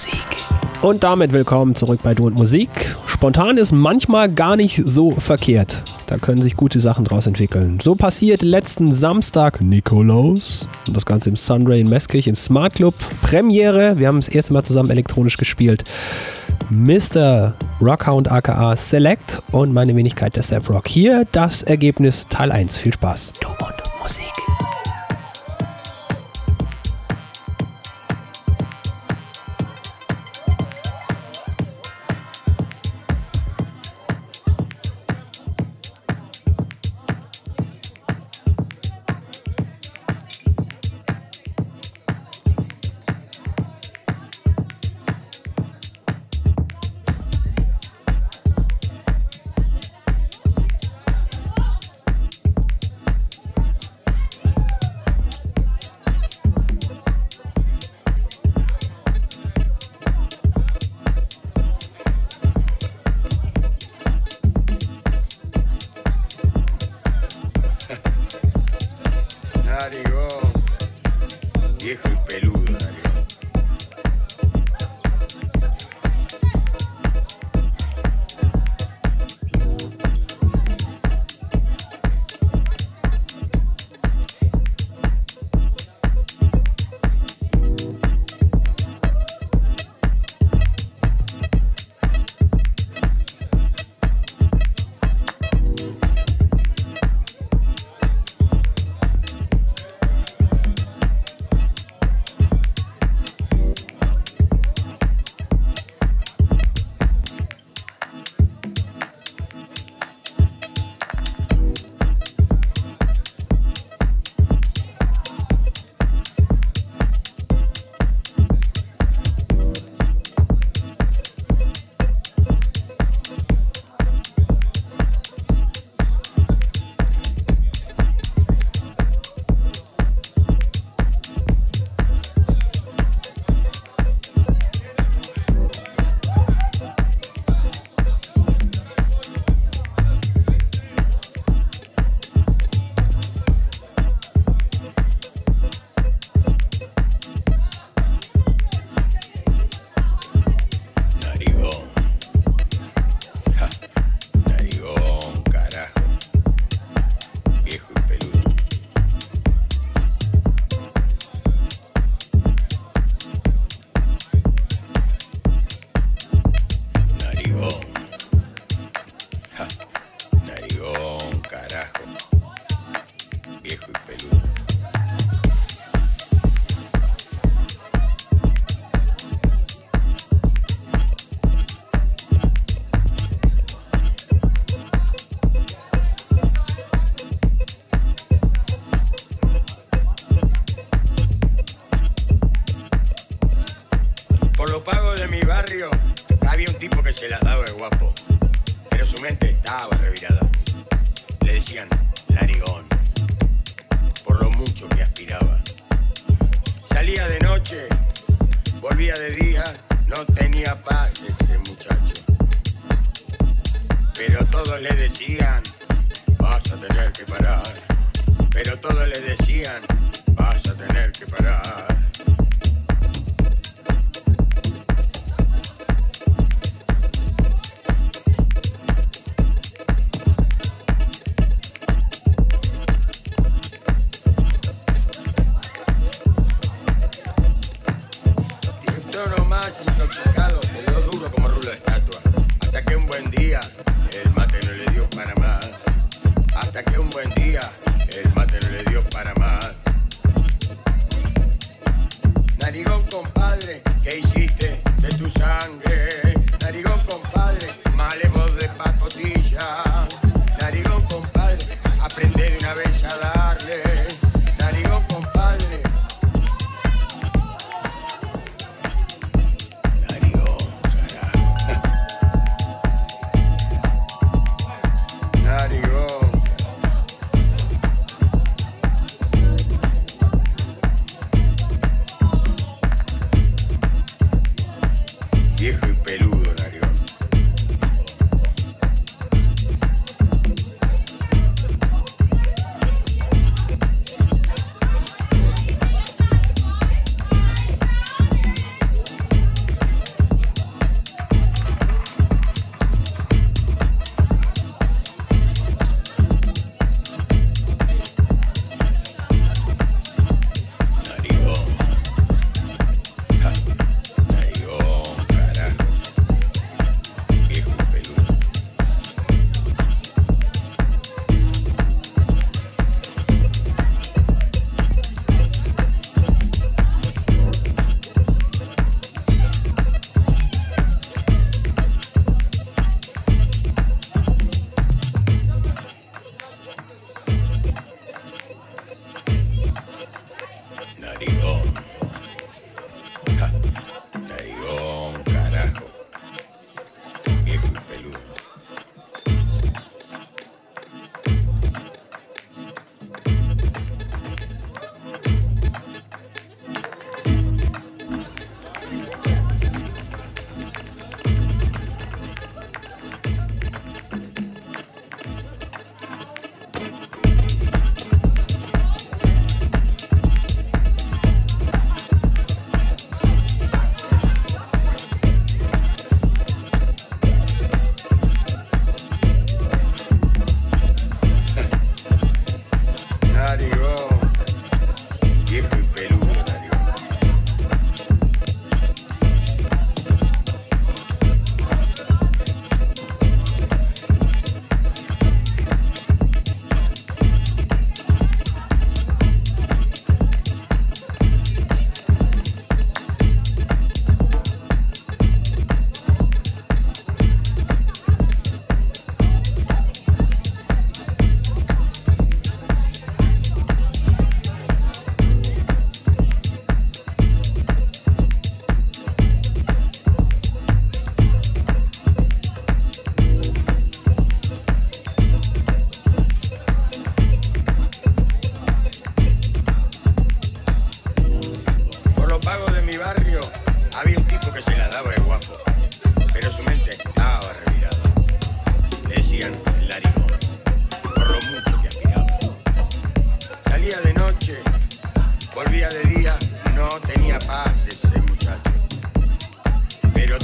Musik. Und damit willkommen zurück bei Du und Musik. Spontan ist manchmal gar nicht so verkehrt. Da können sich gute Sachen draus entwickeln. So passiert letzten Samstag Nikolaus. Und das Ganze im Sunray in Meskirch im Smart Club. Premiere. Wir haben das erste Mal zusammen elektronisch gespielt. Mr. Rockhound aka Select und meine Wenigkeit der Step Rock. Hier das Ergebnis Teil 1. Viel Spaß. Du und Musik.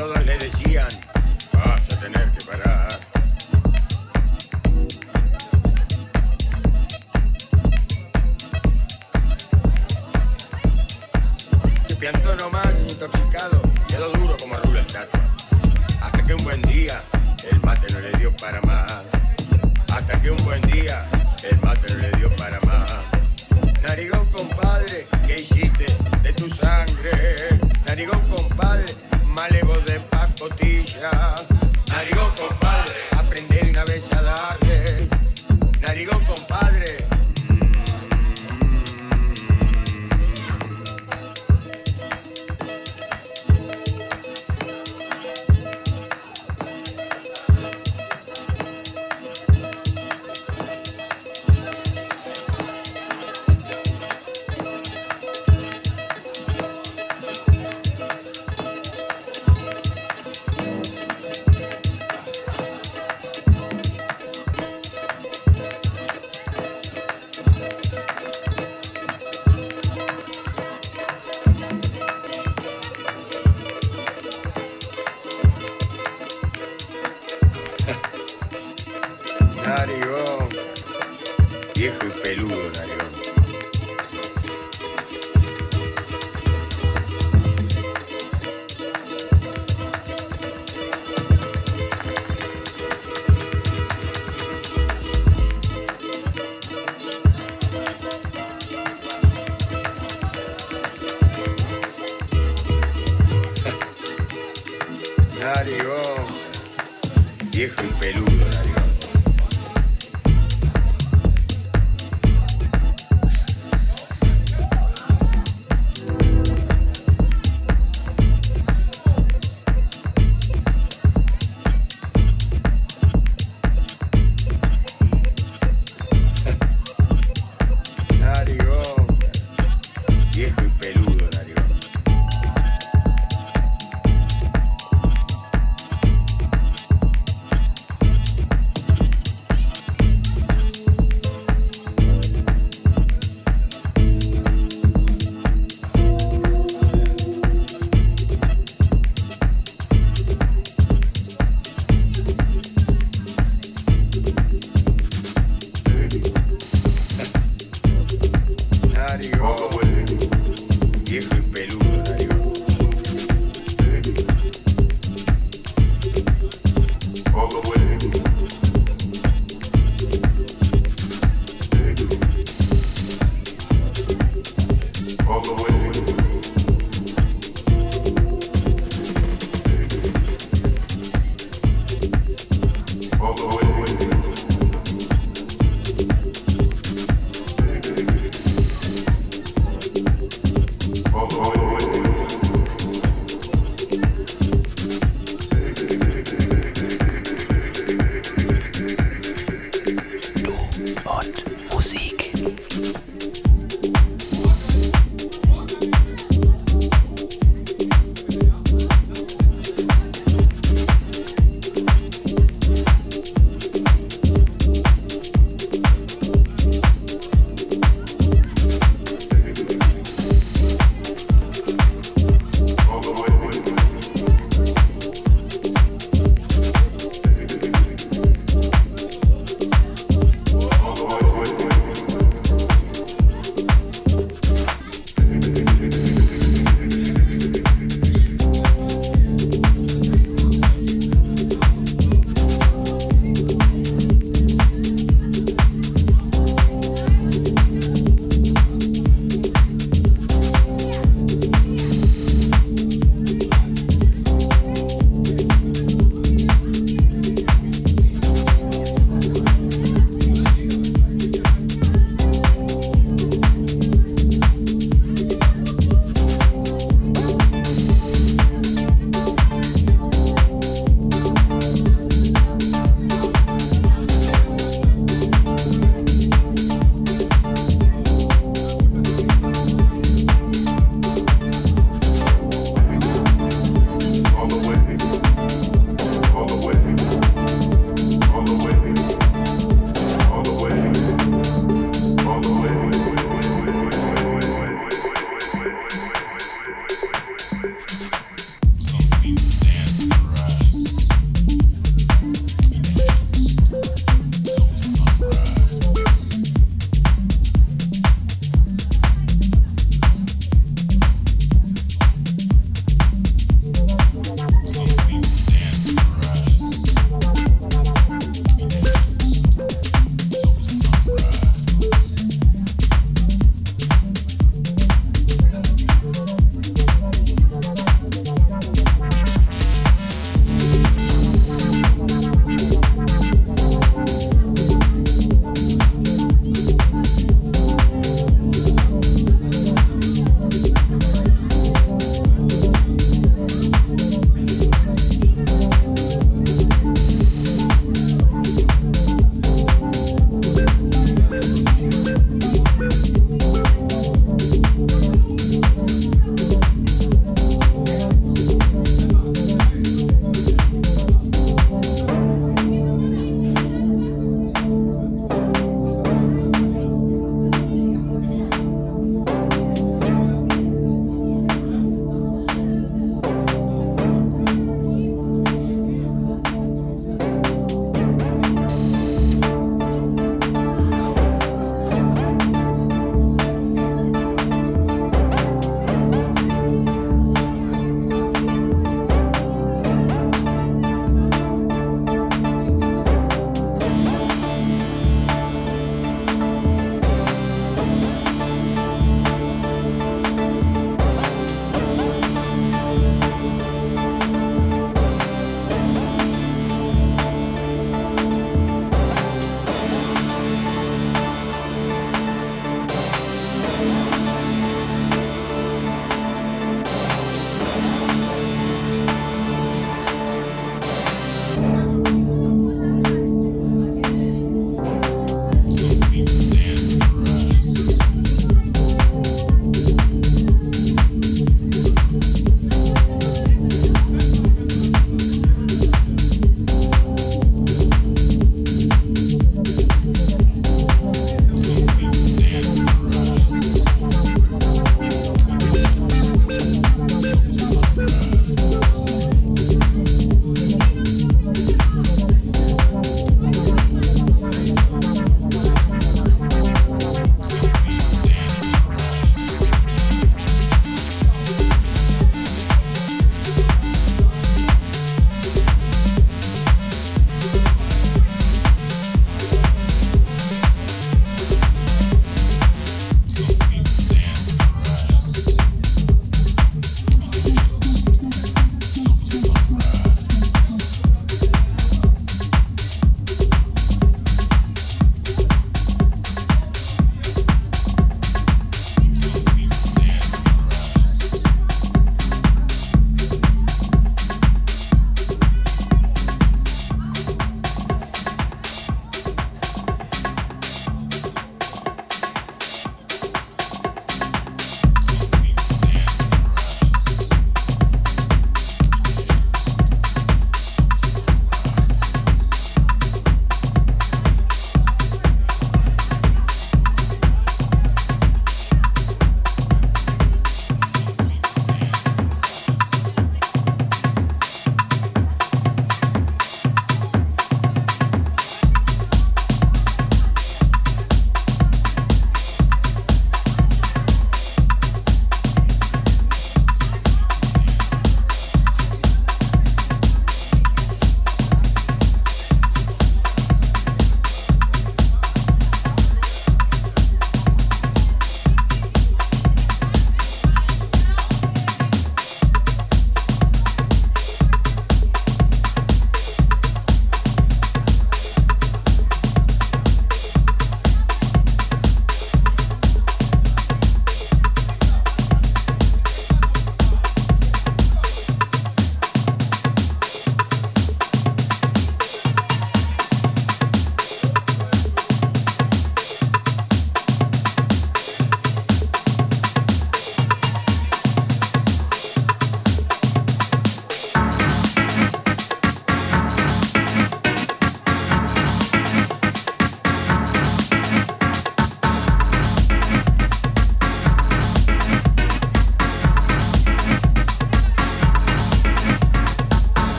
Todos le decían,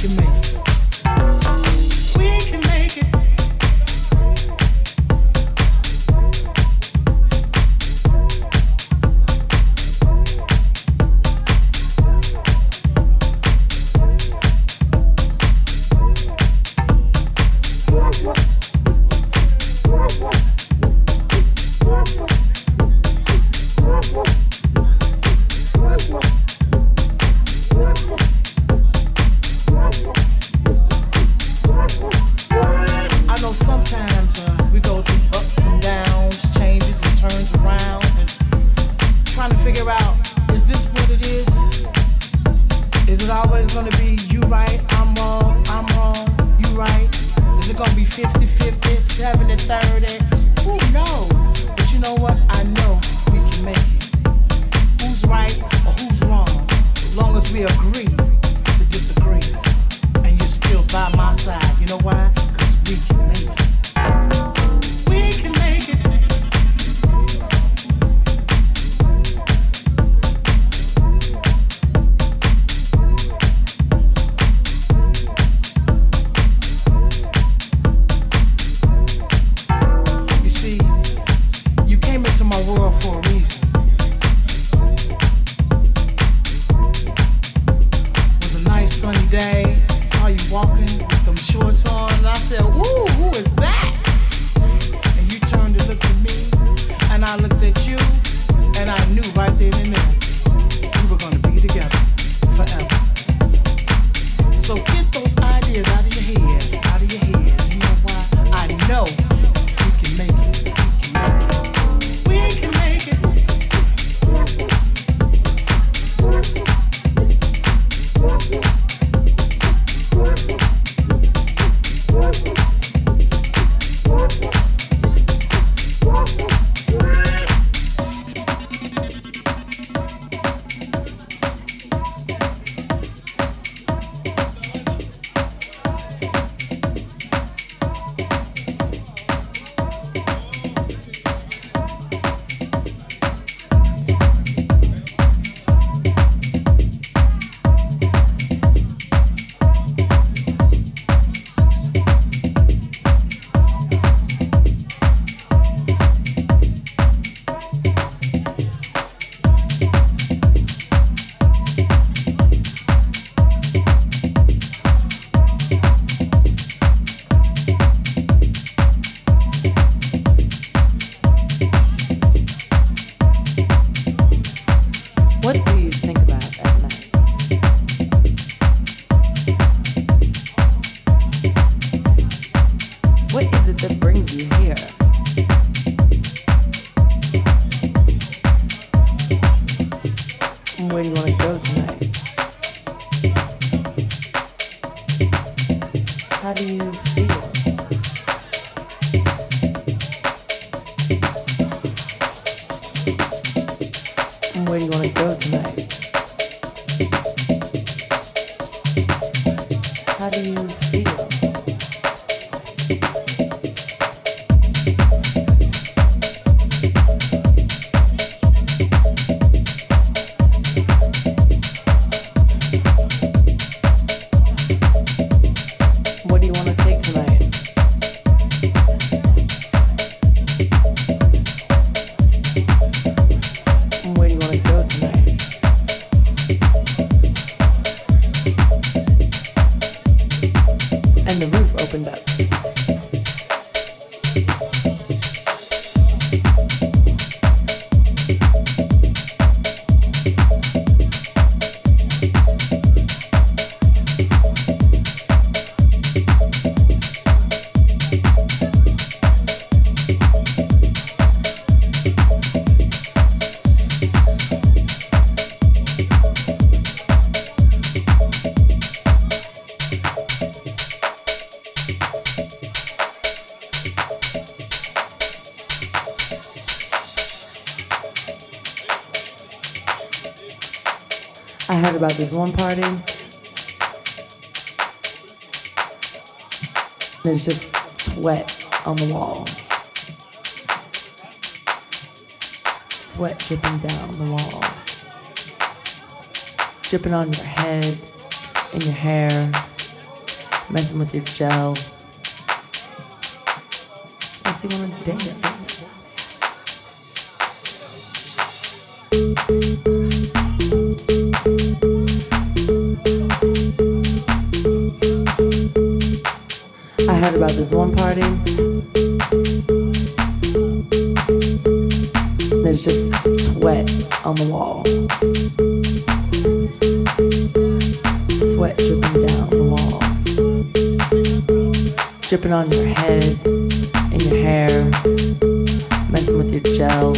Jamaica. I this one party. There's just sweat on the wall. Sweat dripping down the walls. Dripping on your head, in your hair, messing with your gel. You want to this one party. There's just sweat on the wall. Sweat dripping down the walls. Dripping on your head, in your hair, messing with your gel.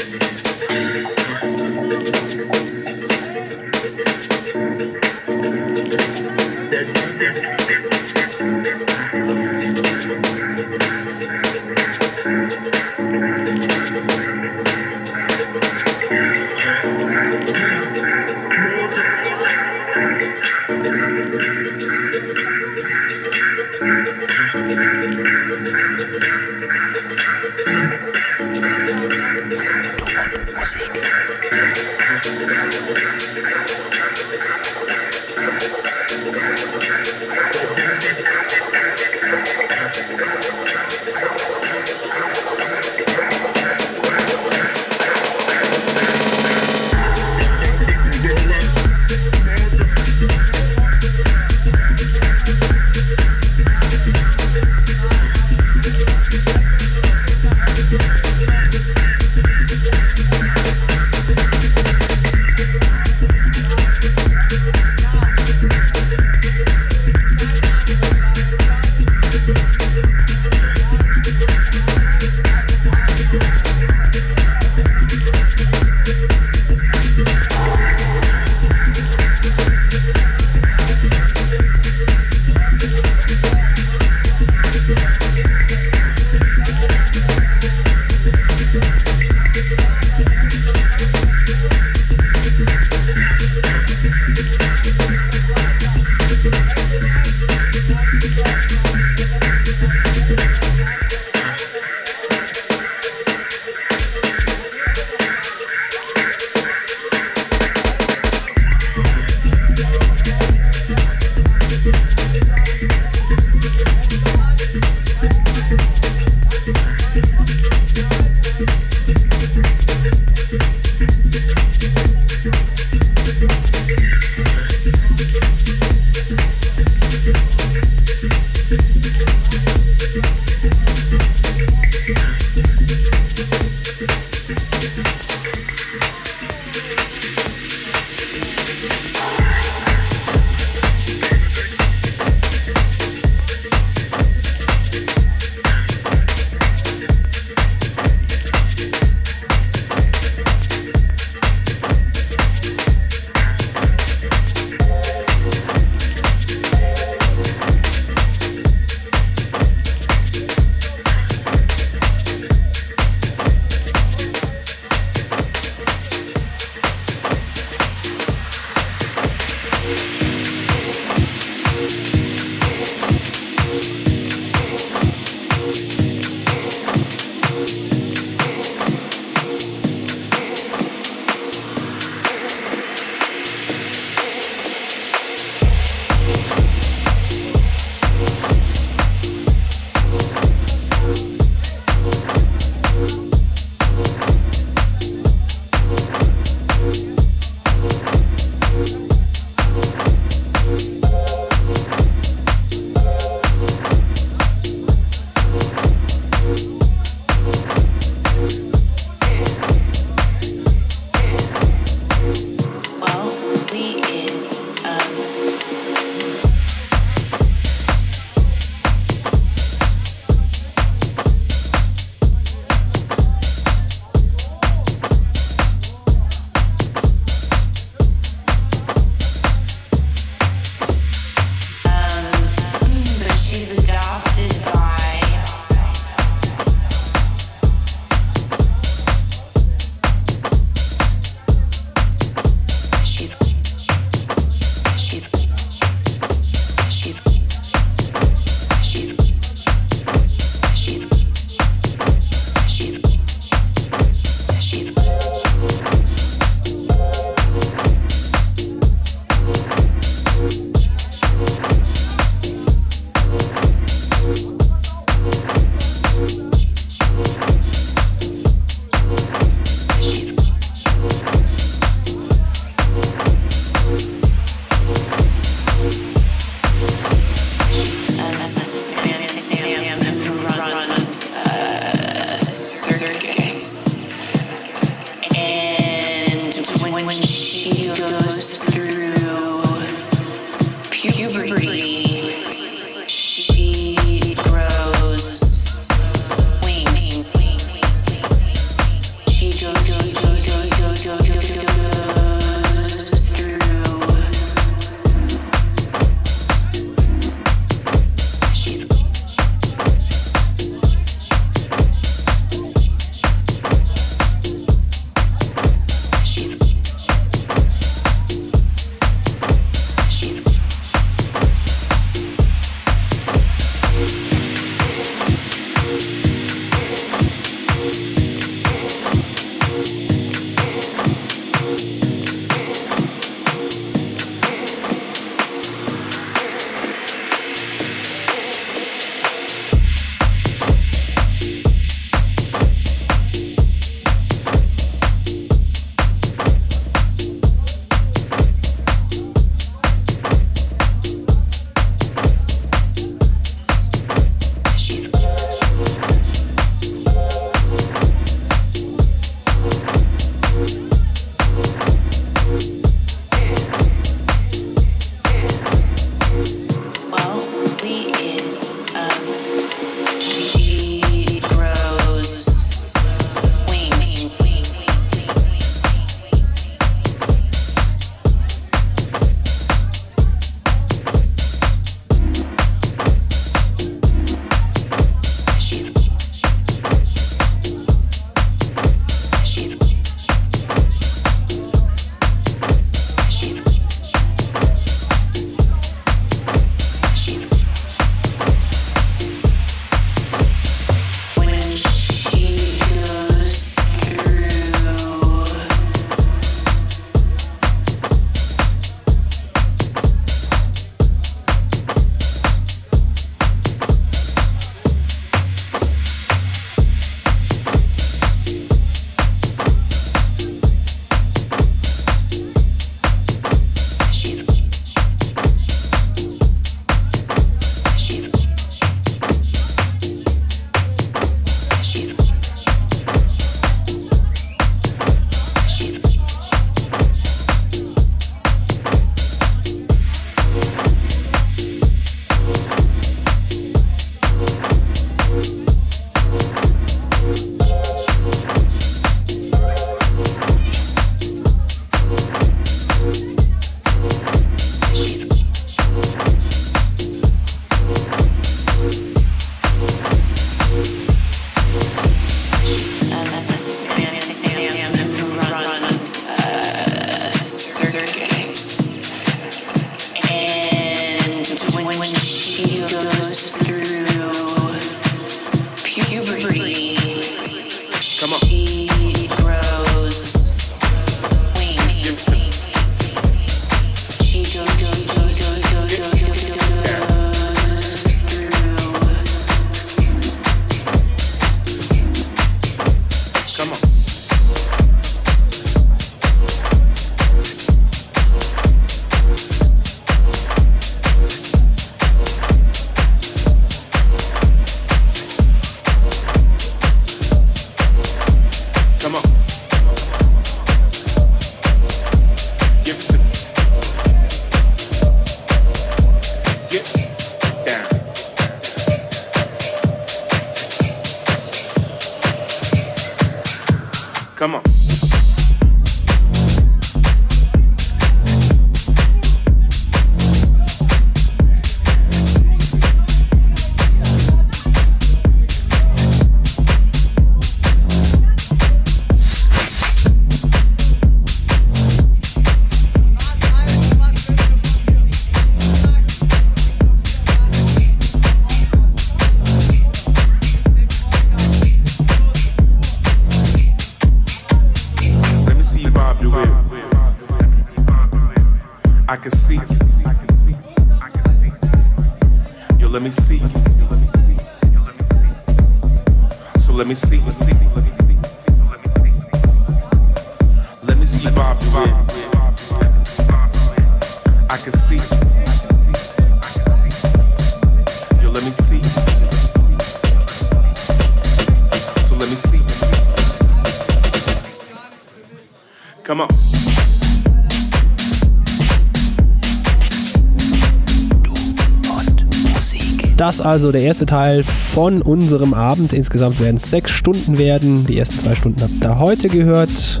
Also der erste Teil von unserem Abend. Insgesamt werden es sechs Stunden werden. Die ersten zwei Stunden habt ihr heute gehört.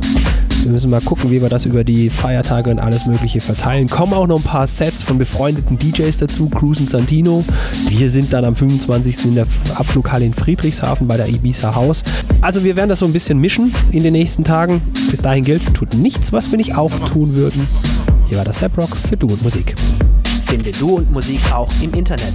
Wir müssen mal gucken, wie wir das über die Feiertage und alles Mögliche verteilen. Kommen auch noch ein paar Sets von befreundeten DJs dazu. Cruisen Santino. Wir sind dann am 25. in der Abflughalle in Friedrichshafen bei der Ibiza Haus. Also wir werden das so ein bisschen mischen in den nächsten Tagen. Bis dahin gilt, tut nichts, was wir nicht auch tun würden. Hier war das Seprock für Du und Musik. Finde Du und Musik auch im Internet.